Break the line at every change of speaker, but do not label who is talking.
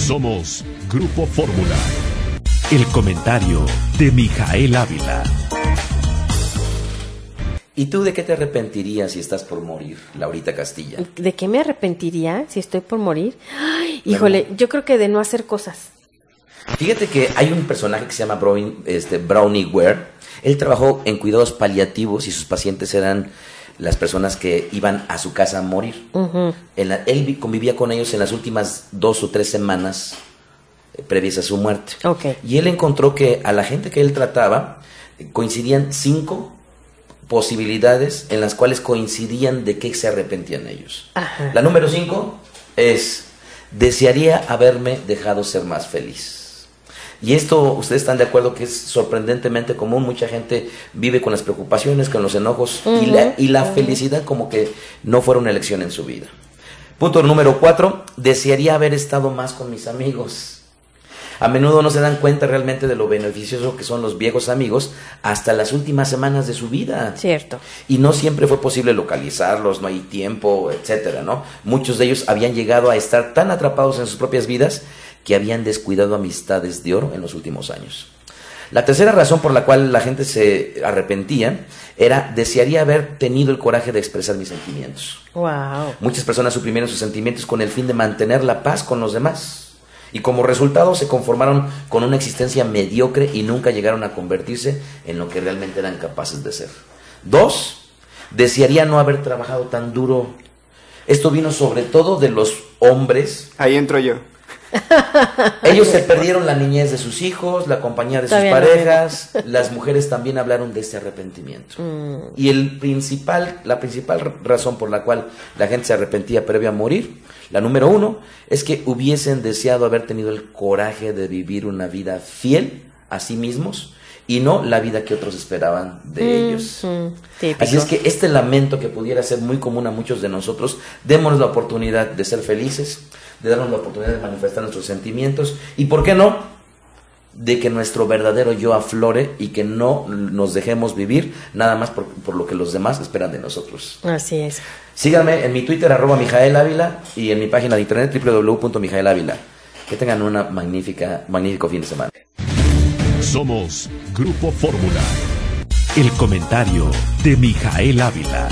Somos Grupo Fórmula. El comentario de Mijael Ávila.
¿Y tú de qué te arrepentirías si estás por morir, Laurita Castilla?
¿De qué me arrepentiría si estoy por morir? Ay, híjole, yo creo que de no hacer cosas.
Fíjate que hay un personaje que se llama Brownie, este, Brownie Ware. Él trabajó en cuidados paliativos y sus pacientes eran las personas que iban a su casa a morir. En la- él vi- convivía con ellos en las últimas dos o tres semanas eh, previas a su muerte.
Ok.
Y él encontró que a la gente que él trataba eh, coincidían cinco posibilidades en las cuales coincidían de qué se arrepentían ellos.
Ajá.
La número cinco es, desearía haberme dejado ser más feliz. Y esto, ustedes están de acuerdo que es sorprendentemente común. Mucha gente vive con las preocupaciones, con los enojos y la, y la felicidad como que no fuera una elección en su vida. Punto número cuatro, desearía haber estado más con mis amigos. A menudo no se dan cuenta realmente de lo beneficioso que son los viejos amigos hasta las últimas semanas de su vida.
Cierto.
Y no siempre fue posible localizarlos, no hay tiempo, etcétera, ¿no? Muchos de ellos habían llegado a estar tan atrapados en sus propias vidas que habían descuidado amistades de oro en los últimos años. La tercera razón por la cual la gente se arrepentía era desearía haber tenido el coraje de expresar mis sentimientos.
Wow.
Muchas personas suprimieron sus sentimientos con el fin de mantener la paz con los demás. Y como resultado se conformaron con una existencia mediocre y nunca llegaron a convertirse en lo que realmente eran capaces de ser. Dos, desearía no haber trabajado tan duro. Esto vino sobre todo de los hombres.
Ahí entro yo.
Ellos se perdieron la niñez de sus hijos, la compañía de sus
Todavía no.
parejas. Las mujeres también hablaron de este arrepentimiento. Y el principal, la principal razón por la cual la gente se arrepentía previo a morir, la número uno, es que hubiesen deseado haber tenido el coraje de vivir una vida fiel a sí mismos y no la vida que otros esperaban de ellos.
Mm.
Así es que este lamento que pudiera ser muy común a muchos de nosotros, démonos la oportunidad de ser felices, de darnos la oportunidad de manifestar nuestros sentimientos y, ¿por qué no?, de que nuestro verdadero yo aflore y que no nos dejemos vivir nada más por, por lo que los demás esperan de nosotros.
Así es.
Síganme en mi Twitter, arroba Mijael Ávila, y en mi página de internet, www.mijaelávila. Que tengan una magnífica, magnífico fin de semana.
Somos Grupo Fórmula. El comentario de Mijael Ávila.